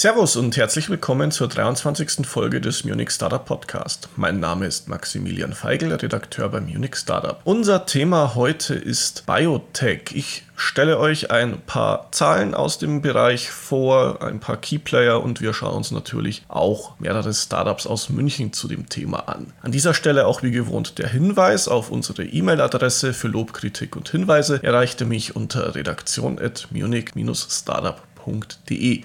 Servus und herzlich willkommen zur 23. Folge des Munich Startup Podcast. Mein Name ist Maximilian Feigl, Redakteur beim Munich Startup. Unser Thema heute ist Biotech. Ich stelle euch ein paar Zahlen aus dem Bereich vor, ein paar Keyplayer und wir schauen uns natürlich auch mehrere Startups aus München zu dem Thema an. An dieser Stelle auch wie gewohnt der Hinweis auf unsere E-Mail-Adresse für Lob, Kritik und Hinweise erreichte mich unter redaktion.munich-startup.com.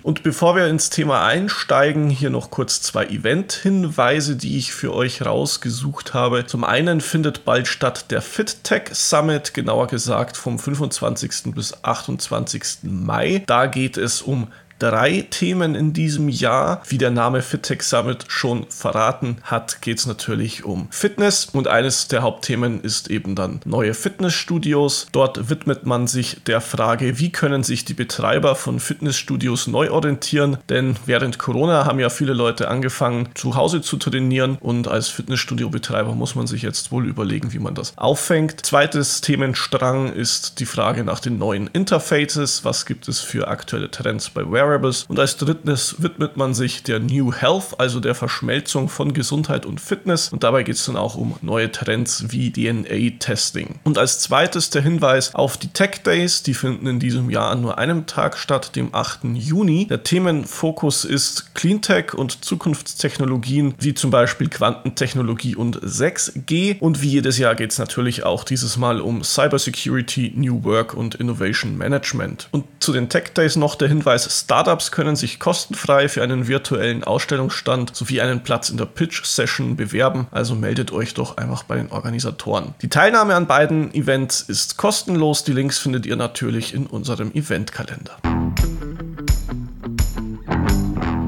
Und bevor wir ins Thema einsteigen, hier noch kurz zwei Event-Hinweise, die ich für euch rausgesucht habe. Zum einen findet bald statt der FitTech Summit, genauer gesagt vom 25. bis 28. Mai. Da geht es um drei Themen in diesem Jahr. Wie der Name FitTech Summit schon verraten hat, geht es natürlich um Fitness und eines der Hauptthemen ist eben dann neue Fitnessstudios. Dort widmet man sich der Frage, wie können sich die Betreiber von Fitnessstudios neu orientieren, denn während Corona haben ja viele Leute angefangen, zu Hause zu trainieren und als Fitnessstudio-Betreiber muss man sich jetzt wohl überlegen, wie man das auffängt. Zweites Themenstrang ist die Frage nach den neuen Interfaces. Was gibt es für aktuelle Trends bei Wearables? Wearables. Und als drittes widmet man sich der New Health, also der Verschmelzung von Gesundheit und Fitness. Und dabei geht es dann auch um neue Trends wie DNA-Testing. Und als zweites der Hinweis auf die Tech Days. Die finden in diesem Jahr an nur einem Tag statt, dem 8. Juni. Der Themenfokus ist Cleantech und Zukunftstechnologien, wie zum Beispiel Quantentechnologie und 6G. Und wie jedes Jahr geht es natürlich auch dieses Mal um Cybersecurity, New Work und Innovation Management. Und zu den Tech Days noch der Hinweis, Startups können sich kostenfrei für einen virtuellen Ausstellungsstand sowie einen Platz in der Pitch-Session bewerben, also meldet euch doch einfach bei den Organisatoren. Die Teilnahme an beiden Events ist kostenlos, die Links findet ihr natürlich in unserem Eventkalender.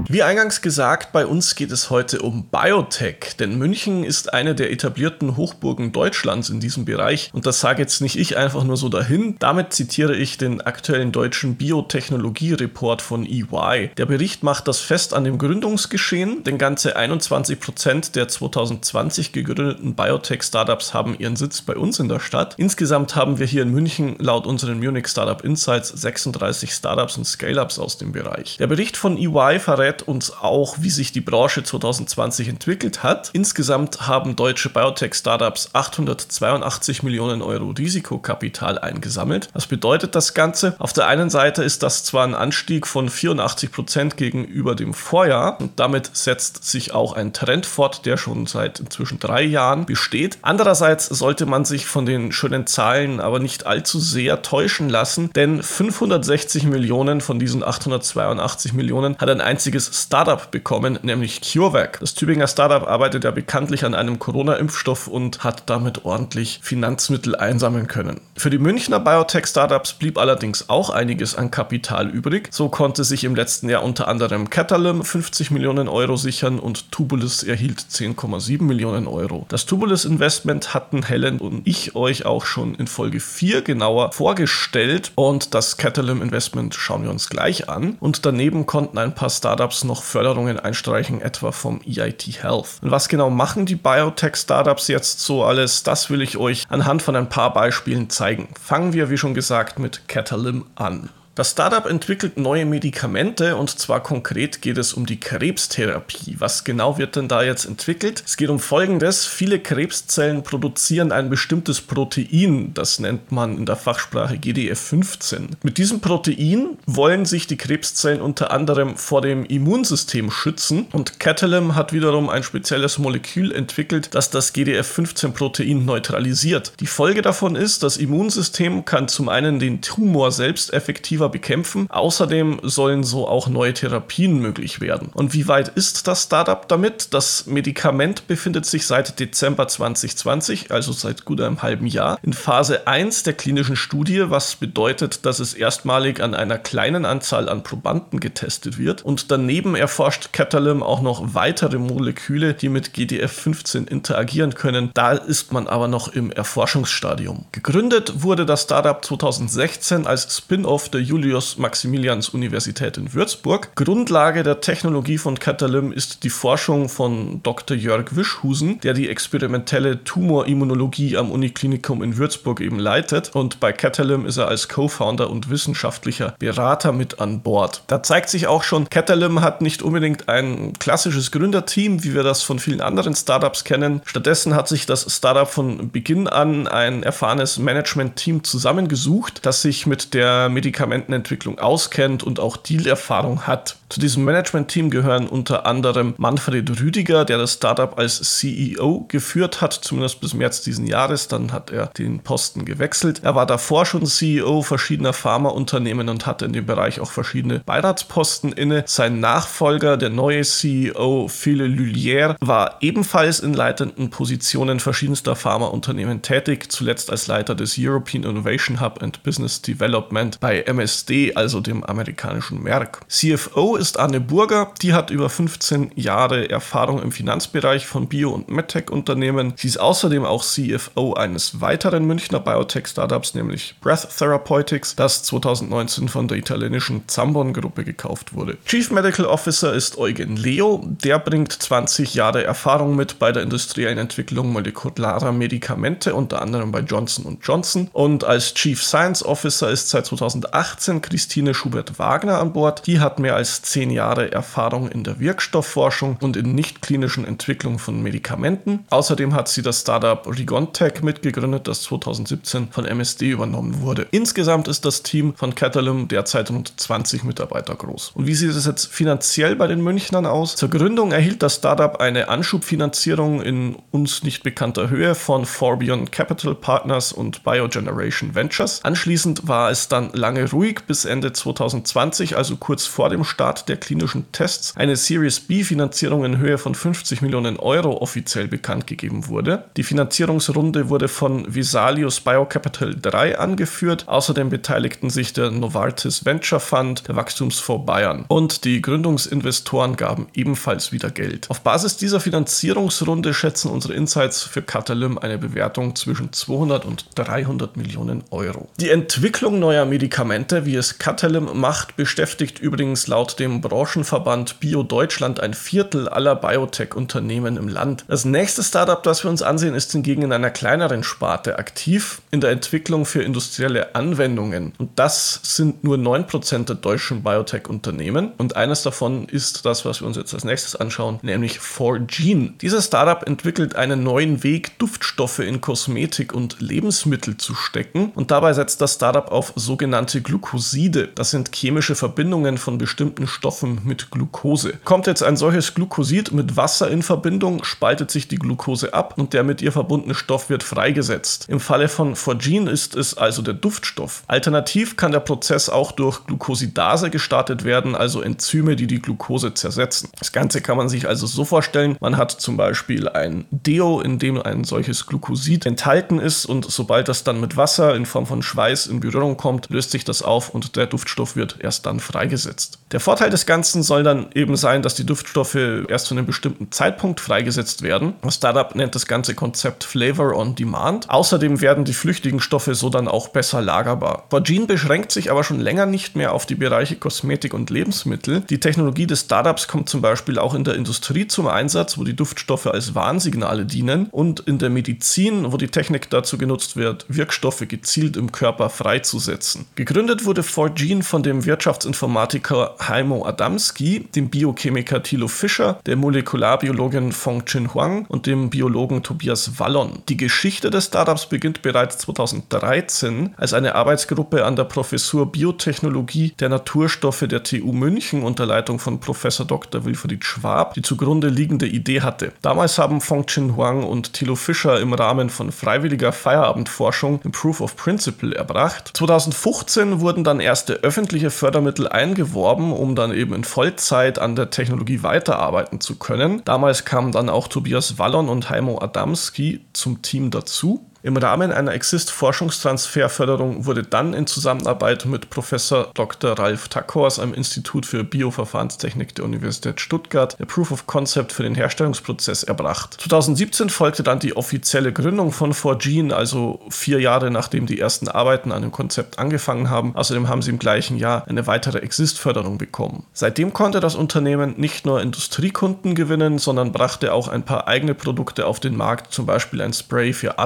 Wie eingangs gesagt, bei uns geht es heute um Biotech, denn München ist eine der etablierten Hochburgen Deutschlands in diesem Bereich und das sage jetzt nicht ich einfach nur so dahin. Damit zitiere ich den aktuellen deutschen Biotechnologie-Report von EY. Der Bericht macht das fest an dem Gründungsgeschehen, denn ganze 21 Prozent der 2020 gegründeten Biotech-Startups haben ihren Sitz bei uns in der Stadt. Insgesamt haben wir hier in München laut unseren Munich Startup Insights 36 Startups und Scale-Ups aus dem Bereich. Der Bericht von EY verrät erklärt uns auch, wie sich die Branche 2020 entwickelt hat. Insgesamt haben deutsche Biotech-Startups 882 Millionen Euro Risikokapital eingesammelt. Was bedeutet das Ganze? Auf der einen Seite ist das zwar ein Anstieg von 84 Prozent gegenüber dem Vorjahr und damit setzt sich auch ein Trend fort, der schon seit inzwischen drei Jahren besteht. Andererseits sollte man sich von den schönen Zahlen aber nicht allzu sehr täuschen lassen, denn 560 Millionen von diesen 882 Millionen hat ein einziges Startup bekommen, nämlich CureVac. Das Tübinger Startup arbeitet ja bekanntlich an einem Corona-Impfstoff und hat damit ordentlich Finanzmittel einsammeln können. Für die Münchner Biotech-Startups blieb allerdings auch einiges an Kapital übrig. So konnte sich im letzten Jahr unter anderem Catalym 50 Millionen Euro sichern und Tubulus erhielt 10,7 Millionen Euro. Das Tubulus Investment hatten Helen und ich euch auch schon in Folge 4 genauer vorgestellt und das Catalym Investment schauen wir uns gleich an. Und daneben konnten ein paar Startups Startups noch Förderungen einstreichen, etwa vom EIT Health. Und was genau machen die Biotech-Startups jetzt so alles? Das will ich euch anhand von ein paar Beispielen zeigen. Fangen wir, wie schon gesagt, mit Catalym an. Das Startup entwickelt neue Medikamente und zwar konkret geht es um die Krebstherapie. Was genau wird denn da jetzt entwickelt? Es geht um Folgendes. Viele Krebszellen produzieren ein bestimmtes Protein, das nennt man in der Fachsprache GDF15. Mit diesem Protein wollen sich die Krebszellen unter anderem vor dem Immunsystem schützen und Catalym hat wiederum ein spezielles Molekül entwickelt, das das GDF15-Protein neutralisiert. Die Folge davon ist, das Immunsystem kann zum einen den Tumor selbst effektiver effektiver bekämpfen. Außerdem sollen so auch neue Therapien möglich werden. Und wie weit ist das Startup damit? Das Medikament befindet sich seit Dezember 2020, also seit gut einem halben Jahr, in Phase 1 der klinischen Studie, was bedeutet, dass es erstmalig an einer kleinen Anzahl an Probanden getestet wird. Und daneben erforscht Catalym auch noch weitere Moleküle, die mit GDF15 interagieren können. Da ist man aber noch im Erforschungsstadium. Gegründet wurde das Startup 2016 als Spin-off der Julius-Maximilians-Universität in Würzburg. Grundlage der Technologie von Catalym ist die Forschung von Dr. Jörg Wischhusen, der die experimentelle Tumorimmunologie am Uniklinikum in Würzburg eben leitet. Und bei Catalym ist er als Co-Founder und wissenschaftlicher Berater mit an Bord. Da zeigt sich auch schon, Catalym hat nicht unbedingt ein klassisches Gründerteam, wie wir das von vielen anderen Startups kennen. Stattdessen hat sich das Startup von Beginn an ein erfahrenes Management-Team zusammengesucht, das sich mit der Medikamentenentwicklung auskennt und auch Dealerfahrung hat. Zu diesem Management-Team gehören unter anderem Manfred Rüdiger, der das Startup als CEO geführt hat, zumindest bis März diesen Jahres. Dann hat er den Posten gewechselt. Er war davor schon CEO verschiedener Pharmaunternehmen und hatte in dem Bereich auch verschiedene Beiratsposten inne. Sein Nachfolger, der neue CEO Philippe Lullière, war ebenfalls in leitenden Positionen verschiedenster Pharmaunternehmen tätig, zuletzt als Leiter des European Innovation Hub and Business Development bei MSD, also dem amerikanischen Merck. CFO ist Anne Burger, die hat über 15 Jahre Erfahrung im Finanzbereich von Bio- und MedTech-Unternehmen. Sie ist außerdem auch CFO eines weiteren Münchner Biotech-Startups, nämlich Breath Therapeutics, das 2019 von der italienischen Zambon-Gruppe gekauft wurde. Chief Medical Officer ist Eugen Leo, der bringt 20 Jahre Erfahrung mit bei der industriellen Entwicklung molekularer Medikamente, unter anderem bei Johnson Johnson. Und als Chief Science Officer ist seit 2018 Christine Schubert-Wagner an Bord. Die hat mehr als 10 Jahre Erfahrung in der Wirkstoffforschung und in nicht-klinischen Entwicklung von Medikamenten. Außerdem hat sie das Startup Rigontech mitgegründet, das 2017 von MSD übernommen wurde. Insgesamt ist das Team von Catalym derzeit rund 20 Mitarbeiter groß. Und wie sieht es jetzt finanziell bei den Münchnern aus? Zur Gründung erhielt das Startup eine Anschubfinanzierung in uns nicht bekannter Höhe von Forbion Capital Partners und Biogeneration Ventures. Anschließend war es dann lange ruhig bis Ende 2020, also kurz vor dem Start der klinischen Tests, eine Series B Finanzierung in Höhe von 50 Millionen Euro offiziell bekannt gegeben wurde. Die Finanzierungsrunde wurde von Visalius Biocapital 3 angeführt. Außerdem beteiligten sich der Novartis Venture Fund, der Wachstumsfonds Bayern und die Gründungsinvestoren gaben ebenfalls wieder Geld. Auf Basis dieser Finanzierungsrunde schätzen unsere Insights für Catalym eine Bewertung zwischen 200 und 300 Millionen Euro. Die Entwicklung neuer Medikamente, wie es Catalym macht, beschäftigt übrigens laut dem Branchenverband Bio Deutschland ein Viertel aller Biotech-Unternehmen im Land. Das nächste Startup, das wir uns ansehen, ist hingegen in einer kleineren Sparte aktiv, in der Entwicklung für industrielle Anwendungen. Und das sind nur 9% der deutschen Biotech-Unternehmen. Und eines davon ist das, was wir uns jetzt als nächstes anschauen, nämlich 4Gene. Dieses Startup entwickelt einen neuen Weg, Duftstoffe in Kosmetik und Lebensmittel zu stecken. Und dabei setzt das Startup auf sogenannte Glucoside. Das sind chemische Verbindungen von bestimmten Stoffen mit Glucose. Kommt jetzt ein solches Glucosid mit Wasser in Verbindung, spaltet sich die Glucose ab und der mit ihr verbundene Stoff wird freigesetzt. Im Falle von 4Gene ist es also der Duftstoff. Alternativ kann der Prozess auch durch Glucosidase gestartet werden, also Enzyme, die die Glucose zersetzen. Das Ganze kann man sich also so vorstellen, man hat zum Beispiel ein Deo, in dem ein solches Glucosid enthalten ist und sobald das dann mit Wasser in Form von Schweiß in Berührung kommt, löst sich das auf und der Duftstoff wird erst dann freigesetzt. Der Vorteil des Ganzen soll dann eben sein, dass die Duftstoffe erst zu einem bestimmten Zeitpunkt freigesetzt werden. Das Startup nennt das ganze Konzept Flavor on Demand. Außerdem werden die flüchtigen Stoffe so dann auch besser lagerbar. Virgin beschränkt sich aber schon länger nicht mehr auf die Bereiche Kosmetik und Lebensmittel. Die Technologie des Startups kommt zum Beispiel auch in der Industrie zum Einsatz, wo die Duftstoffe als Warnsignale dienen und in der Medizin, wo die Technik dazu genutzt wird, Wirkstoffe gezielt im Körper freizusetzen. Gegründet wurde 4Gene von dem Wirtschaftsinformatiker Heimo Adamski, dem Biochemiker Thilo Fischer, der Molekularbiologin Fong Chin Huang und dem Biologen Tobias Wallon. Die Geschichte des Startups beginnt bereits 2013, als eine Arbeitsgruppe an der Professur Biotechnologie der Naturstoffe der TU München unter Leitung von Professor Dr. Wilfried Schwab die zugrunde liegende Idee hatte. Damals haben Fong Chin Huang und Thilo Fischer im Rahmen von freiwilliger Feierabendforschung im Proof of Principle erbracht. 2015 wurden dann erste öffentliche Fördermittel eingeworben, um dann eben in Vollzeit an der Technologie weiterarbeiten zu können. Damals kamen dann auch Tobias Wallon und Heimo Adamski zum Team dazu. Im Rahmen einer Exist-Forschungstransferförderung wurde dann in Zusammenarbeit mit Professor Dr. Ralf Tackhors am Institut für Bioverfahrenstechnik der Universität Stuttgart der Proof of Concept für den Herstellungsprozess erbracht. 2017 folgte dann die offizielle Gründung von 4Gene, also vier Jahre nachdem die ersten Arbeiten an dem Konzept angefangen haben. Außerdem haben sie im gleichen Jahr eine weitere Exist-Förderung bekommen. Seitdem konnte das Unternehmen nicht nur Industriekunden gewinnen, sondern brachte auch ein paar eigene Produkte auf den Markt, zum Beispiel ein Spray für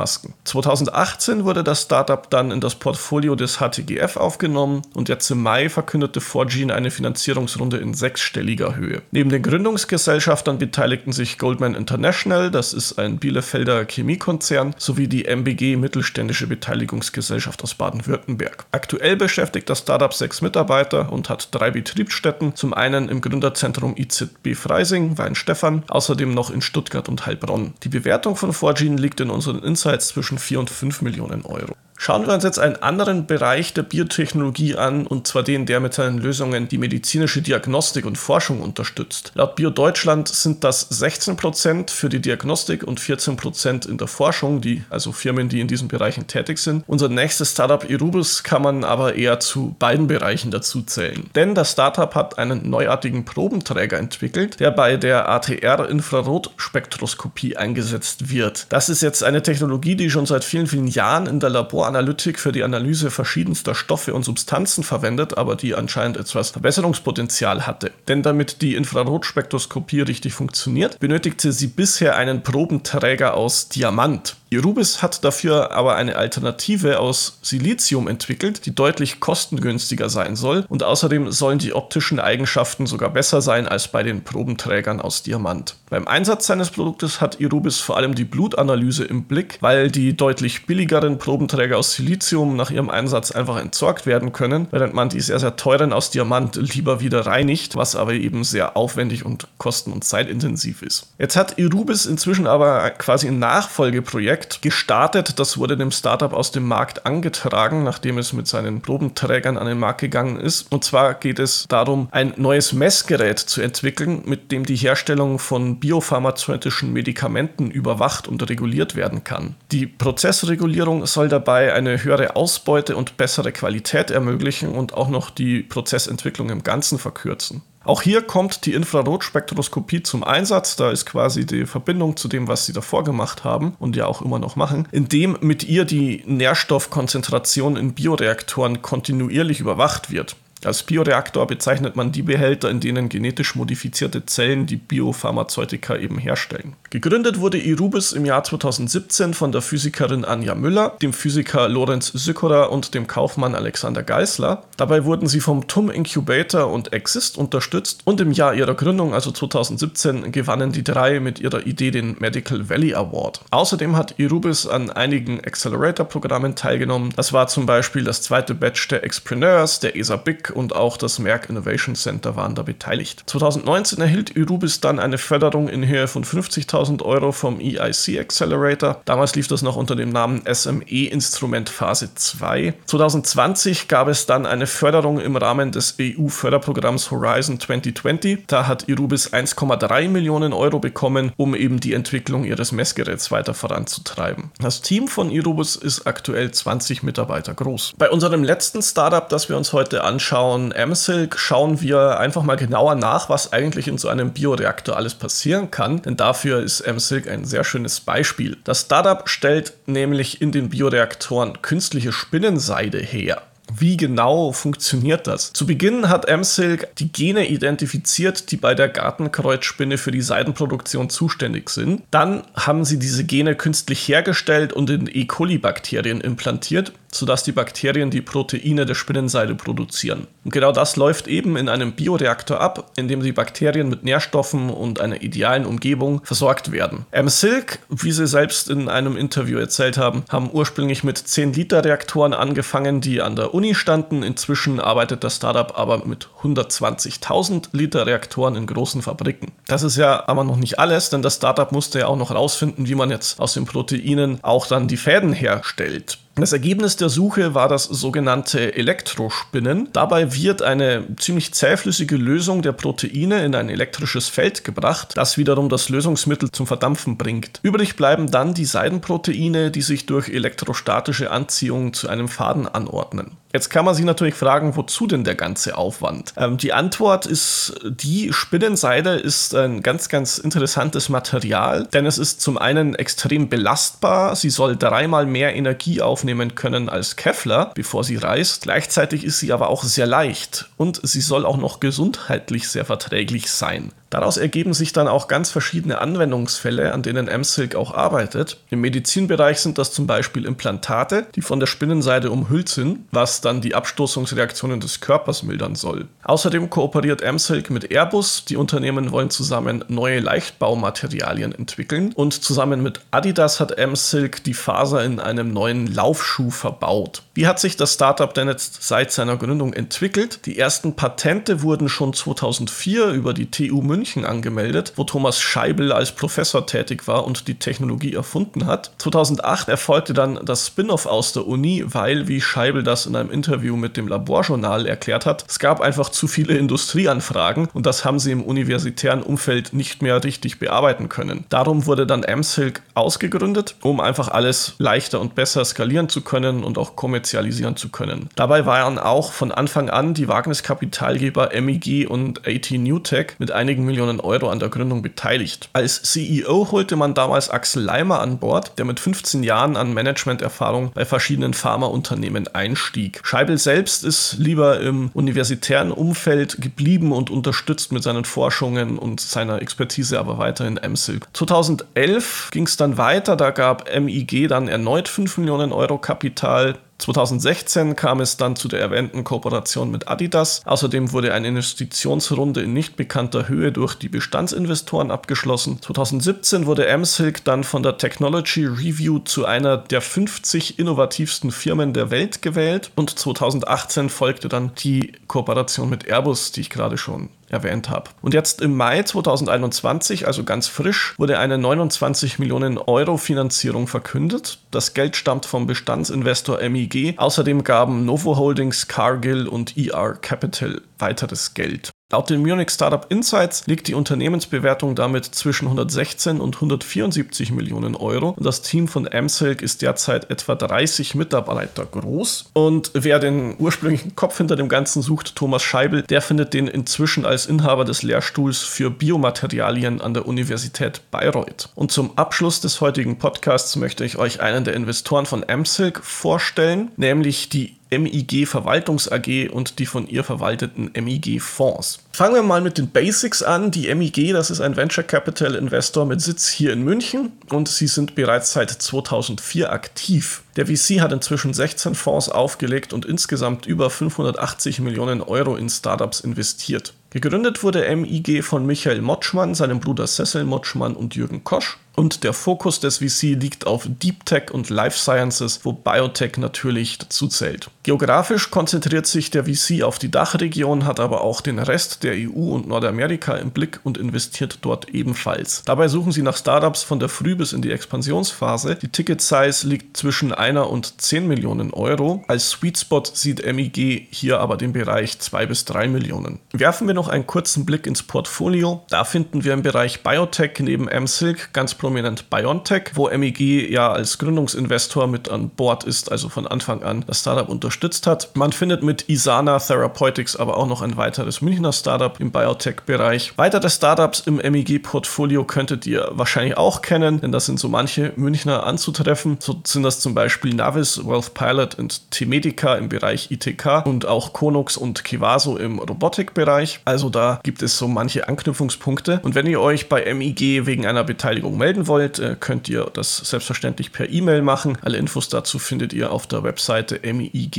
Atemschutzmasken. 2018 wurde das Startup dann in das Portfolio des HTGF aufgenommen und jetzt im Mai verkündete 4Gene eine Finanzierungsrunde in sechsstelliger Höhe. Neben den Gründungsgesellschaftern beteiligten sich Goldman International, das ist ein Bielefelder Chemiekonzern, sowie die MBG Mittelständische Beteiligungsgesellschaft aus Baden-Württemberg. Aktuell beschäftigt das Startup sechs Mitarbeiter und hat drei Betriebsstätten. Zum einen im Gründerzentrum IZB Freising, Weinstefan, außerdem noch in Stuttgart und Heilbronn. Die Bewertung von 4Gene liegt in unseren Insights zwischen 4 und 5 Millionen Euro. Schauen wir uns jetzt einen anderen Bereich der Biotechnologie an, und zwar den, der mit seinen Lösungen die medizinische Diagnostik und Forschung unterstützt. Laut Bio Deutschland sind das 16% für die Diagnostik und 14% in der Forschung, die, also Firmen, die in diesen Bereichen tätig sind. Unser nächstes Startup Irubis kann man aber eher zu beiden Bereichen dazu zählen. Denn das Startup hat einen neuartigen Probenträger entwickelt, der bei der ATR-Infrarotspektroskopie eingesetzt wird. Das ist jetzt eine Technologie, die schon seit vielen, vielen Jahren in der Labor Analytik für die Analyse verschiedenster Stoffe und Substanzen verwendet, aber die anscheinend etwas Verbesserungspotenzial hatte. Denn damit die Infrarotspektroskopie richtig funktioniert, benötigte sie bisher einen Probenträger aus Diamant. Irubis hat dafür aber eine Alternative aus Silizium entwickelt, die deutlich kostengünstiger sein soll und außerdem sollen die optischen Eigenschaften sogar besser sein als bei den Probenträgern aus Diamant. Beim Einsatz seines Produktes hat Irubis vor allem die Blutanalyse im Blick, weil die deutlich billigeren Probenträger aus Silizium nach ihrem Einsatz einfach entsorgt werden können, während man die sehr, sehr teuren aus Diamant lieber wieder reinigt, was aber eben sehr aufwendig und kosten- und zeitintensiv ist. Jetzt hat Irubis inzwischen aber quasi ein Nachfolgeprojekt Projekt gestartet. Das wurde dem Startup aus dem Markt angetragen, nachdem es mit seinen Probenträgern an den Markt gegangen ist. Und zwar geht es darum, ein neues Messgerät zu entwickeln, mit dem die Herstellung von biopharmazeutischen Medikamenten überwacht und reguliert werden kann. Die Prozessregulierung soll dabei eine höhere Ausbeute und bessere Qualität ermöglichen und auch noch die Prozessentwicklung im Ganzen verkürzen. Auch hier kommt die Infrarotspektroskopie zum Einsatz. Da ist quasi die Verbindung zu dem, was sie davor gemacht haben und ja auch immer noch machen, indem mit ihr die Nährstoffkonzentration in Bioreaktoren kontinuierlich überwacht wird. Als Bioreaktor bezeichnet man die Behälter, in denen genetisch modifizierte Zellen die Biopharmazeutika eben herstellen. Gegründet wurde Irubis im Jahr 2017 von der Physikerin Anja Müller, dem Physiker Lorenz Sykora und dem Kaufmann Alexander Geisler. Dabei wurden sie vom TUM Incubator und Exist unterstützt und im Jahr ihrer Gründung, also 2017, gewannen die drei mit ihrer Idee den Medical Valley Award. Außerdem hat Irubis an einigen Accelerator-Programmen teilgenommen. Das war zum Beispiel das zweite Batch der Expreneurs, der ESA Big und auch das Merck Innovation Center waren da beteiligt. 2019 erhielt Irubis dann eine Förderung in Höhe von 50.000 Euro vom EIC Accelerator. Damals lief das noch unter dem Namen SME Instrument Phase 2. 2020 gab es dann eine Förderung im Rahmen des EU-Förderprogramms Horizon 2020. Da hat Irubis 1,3 Millionen Euro bekommen, um eben die Entwicklung ihres Messgeräts weiter voranzutreiben. Das Team von Irubis ist aktuell 20 Mitarbeiter groß. Bei unserem letzten Startup, das wir uns heute anschauen, anschauen, MSilk, schauen wir einfach mal genauer nach, was eigentlich in so einem Bioreaktor alles passieren kann. Denn dafür ist MSilk ein sehr schönes Beispiel. Das Startup stellt nämlich in den Bioreaktoren künstliche Spinnenseide her. Wie genau funktioniert das? Zu Beginn hat M-Silk die Gene identifiziert, die bei der Gartenkreuzspinne für die Seidenproduktion zuständig sind. Dann haben sie diese Gene künstlich hergestellt und in E. coli-Bakterien implantiert sodass die Bakterien die Proteine der Spinnenseide produzieren. Und genau das läuft eben in einem Bioreaktor ab, in dem die Bakterien mit Nährstoffen und einer idealen Umgebung versorgt werden. M-Silk, wie sie selbst in einem Interview erzählt haben, haben ursprünglich mit 10 Liter Reaktoren angefangen, die an der Uni standen. Inzwischen arbeitet das Startup aber mit 120.000 Liter Reaktoren in großen Fabriken. Das ist ja aber noch nicht alles, denn das Startup musste ja auch noch herausfinden, wie man jetzt aus den Proteinen auch dann die Fäden herstellt. Das Ergebnis der Suche war das sogenannte Elektrospinnen. Dabei wird eine ziemlich zähflüssige Lösung der Proteine in ein elektrisches Feld gebracht, das wiederum das Lösungsmittel zum Verdampfen bringt. Übrig bleiben dann die Seidenproteine, die sich durch elektrostatische Anziehung zu einem Faden anordnen. Jetzt kann man sich natürlich fragen, wozu denn der ganze Aufwand? Ähm, die Antwort ist, die Spinnenseide ist ein ganz, ganz interessantes Material, denn es ist zum einen extrem belastbar, sie soll dreimal mehr Energie aufnehmen können als Kevlar, bevor sie reißt. Gleichzeitig ist sie aber auch sehr leicht und sie soll auch noch gesundheitlich sehr verträglich sein. Daraus ergeben sich dann auch ganz verschiedene Anwendungsfälle, an denen M-Silk auch arbeitet. Im Medizinbereich sind das zum Beispiel Implantate, die von der Spinnenseide umhüllt sind, was dann die Abstoßungsreaktionen des Körpers mildern soll. Außerdem kooperiert M-Silk mit Airbus. Die Unternehmen wollen zusammen neue Leichtbaumaterialien entwickeln und zusammen mit Adidas hat M-Silk die Faser in einem neuen Laufschuh verbaut. Wie hat sich das Startup denn jetzt seit seiner Gründung entwickelt? Die ersten Patente wurden schon 2004 über die TU München München angemeldet, wo Thomas Scheibel als Professor tätig war und die Technologie erfunden hat. 2008 erfolgte dann das Spin-off aus der Uni, weil, wie Scheibel das in einem Interview mit dem Laborjournal erklärt hat, es gab einfach zu viele Industrieanfragen und das haben sie im universitären Umfeld nicht mehr richtig bearbeiten können. Darum wurde dann AmSilk ausgegründet, um einfach alles leichter und besser skalieren zu können und auch kommerzialisieren zu können. Dabei waren auch von Anfang an die Wagniskapitalgeber MEG und AT Newtech mit einigen Millionen Euro an der Gründung beteiligt. Als CEO holte man damals Axel Leimer an Bord, der mit 15 Jahren an Managementerfahrung bei verschiedenen Pharmaunternehmen einstieg. Scheibel selbst ist lieber im universitären Umfeld geblieben und unterstützt mit seinen Forschungen und seiner Expertise aber weiterhin MSILK. 2011 ging es dann weiter, da gab MIG dann erneut 5 Millionen Euro Kapital 2016 kam es dann zu der erwähnten Kooperation mit Adidas. Außerdem wurde eine Investitionsrunde in nicht bekannter Höhe durch die Bestandsinvestoren abgeschlossen. 2017 wurde AmSilk dann von der Technology Review zu einer der 50 innovativsten Firmen der Welt gewählt und 2018 folgte dann die Kooperation mit Airbus, die ich gerade schon erwähnt habe. Und jetzt im Mai 2021, also ganz frisch, wurde eine 29 Millionen Euro Finanzierung verkündet. Das Geld stammt vom Bestandsinvestor MIG. Außerdem gaben Novo Holdings, Cargill und ER Capital weiteres Geld. Laut den Munich Startup Insights liegt die Unternehmensbewertung damit zwischen 116 und 174 Millionen Euro. Und das Team von Amsilk ist derzeit etwa 30 Mitarbeiter groß. Und wer den ursprünglichen Kopf hinter dem Ganzen sucht, Thomas Scheibel, der findet den inzwischen als Inhaber des Lehrstuhls für Biomaterialien an der Universität Bayreuth. Und zum Abschluss des heutigen Podcasts möchte ich euch einen der Investoren von Amsilk vorstellen, nämlich die MIG Verwaltungs AG und die von ihr verwalteten MIG Fonds. Fangen wir mal mit den Basics an. Die MIG, das ist ein Venture Capital Investor mit Sitz hier in München und sie sind bereits seit 2004 aktiv. Der VC hat inzwischen 16 Fonds aufgelegt und insgesamt über 580 Millionen Euro in Startups investiert. Gegründet wurde MIG von Michael Motschmann, seinem Bruder Cecil Motschmann und Jürgen Kosch. Und der Fokus des VC liegt auf Deep Tech und Life Sciences, wo Biotech natürlich dazu zählt. Geografisch konzentriert sich der VC auf die Dachregion, hat aber auch den Rest der EU und Nordamerika im Blick und investiert dort ebenfalls. Dabei suchen sie nach Startups von der Früh- bis in die Expansionsphase. Die Ticket-Size liegt zwischen einer und 10 Millionen Euro. Als Sweet Spot sieht MIG hier aber den Bereich 2 bis 3 Millionen. Werfen wir noch einen kurzen Blick ins Portfolio. Da finden wir im Bereich Biotech neben M-Silk ganz prominent BioNTech, wo MEG ja als Gründungsinvestor mit an Bord ist, also von Anfang an das Startup unterstützt hat. Man findet mit Isana Therapeutics aber auch noch ein weiteres Münchner Startup im Biotech-Bereich. Weitere Startups im MEG-Portfolio könntet ihr wahrscheinlich auch kennen, denn das sind so manche Münchner anzutreffen. So sind das zum Beispiel Navis, Wealth Pilot und T-Medica im Bereich ITK und auch Konux und Kivaso im Robotikbereich. Also da gibt es so manche Anknüpfungspunkte. Und wenn ihr euch bei MIG wegen einer Beteiligung melden wollt, äh, könnt ihr das selbstverständlich per E-Mail machen. Alle Infos dazu findet ihr auf der Webseite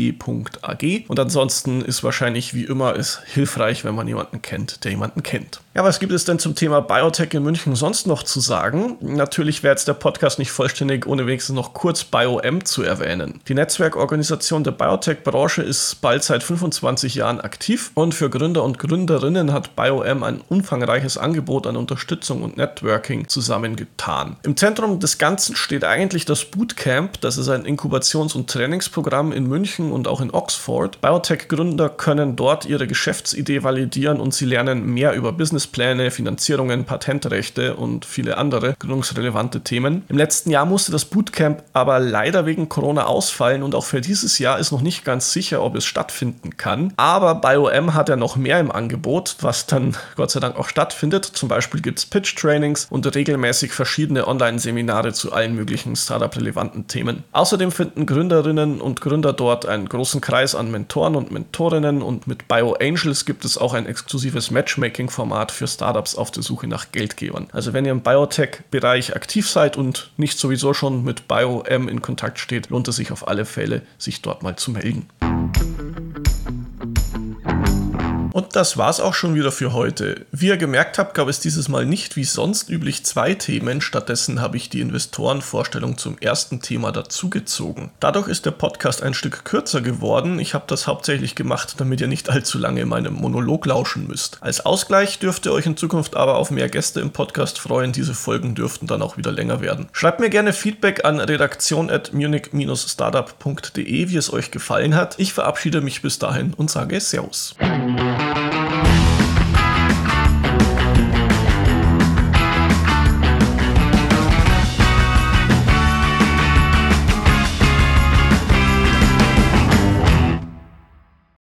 mig.ag. Und ansonsten ist wahrscheinlich wie immer es hilfreich, wenn man jemanden kennt, der jemanden kennt. Ja, was gibt es denn zum Thema Biotech in München sonst noch zu sagen? Natürlich wäre jetzt der Podcast nicht vollständig, ohne wenigstens noch kurz BioM zu erwähnen. Die Netzwerkorganisation der Biotech-Branche ist bald seit 25 Jahren aktiv und für Gründer und Gründerinnen hat BioM ein umfangreiches Angebot an Unterstützung und Networking zusammengetragen getan. Im Zentrum des Ganzen steht eigentlich das Bootcamp, das ist ein Inkubations- und Trainingsprogramm in München und auch in Oxford. Biotech-Gründer können dort ihre Geschäftsidee validieren und sie lernen mehr über Businesspläne, Finanzierungen, Patentrechte und viele andere gründungsrelevante Themen. Im letzten Jahr musste das Bootcamp aber leider wegen Corona ausfallen und auch für dieses Jahr ist noch nicht ganz sicher, ob es stattfinden kann. Aber BioM hat ja noch mehr im Angebot, was dann Gott sei Dank auch stattfindet. Zum Beispiel gibt es Pitch-Trainings und regelmäßig verschiedene Online-Seminare zu allen möglichen Startup-relevanten Themen. Außerdem finden Gründerinnen und Gründer dort einen großen Kreis an Mentoren und Mentorinnen und mit BioAngels gibt es auch ein exklusives Matchmaking-Format für Startups auf der Suche nach Geldgebern. Also wenn ihr im Biotech-Bereich aktiv seid und nicht sowieso schon mit BioM in Kontakt steht, lohnt es sich auf alle Fälle, sich dort mal zu melden. Und das war's auch schon wieder für heute. Wie ihr gemerkt habt, gab es dieses Mal nicht wie sonst üblich zwei Themen, stattdessen habe ich die Investorenvorstellung zum ersten Thema dazugezogen. Dadurch ist der Podcast ein Stück kürzer geworden. Ich habe das hauptsächlich gemacht, damit ihr nicht allzu lange meinem Monolog lauschen müsst. Als Ausgleich dürft ihr euch in Zukunft aber auf mehr Gäste im Podcast freuen. Diese Folgen dürften dann auch wieder länger werden. Schreibt mir gerne Feedback an redaktion.munich-startup.de, wie es euch gefallen hat. Ich verabschiede mich bis dahin und sage Servus.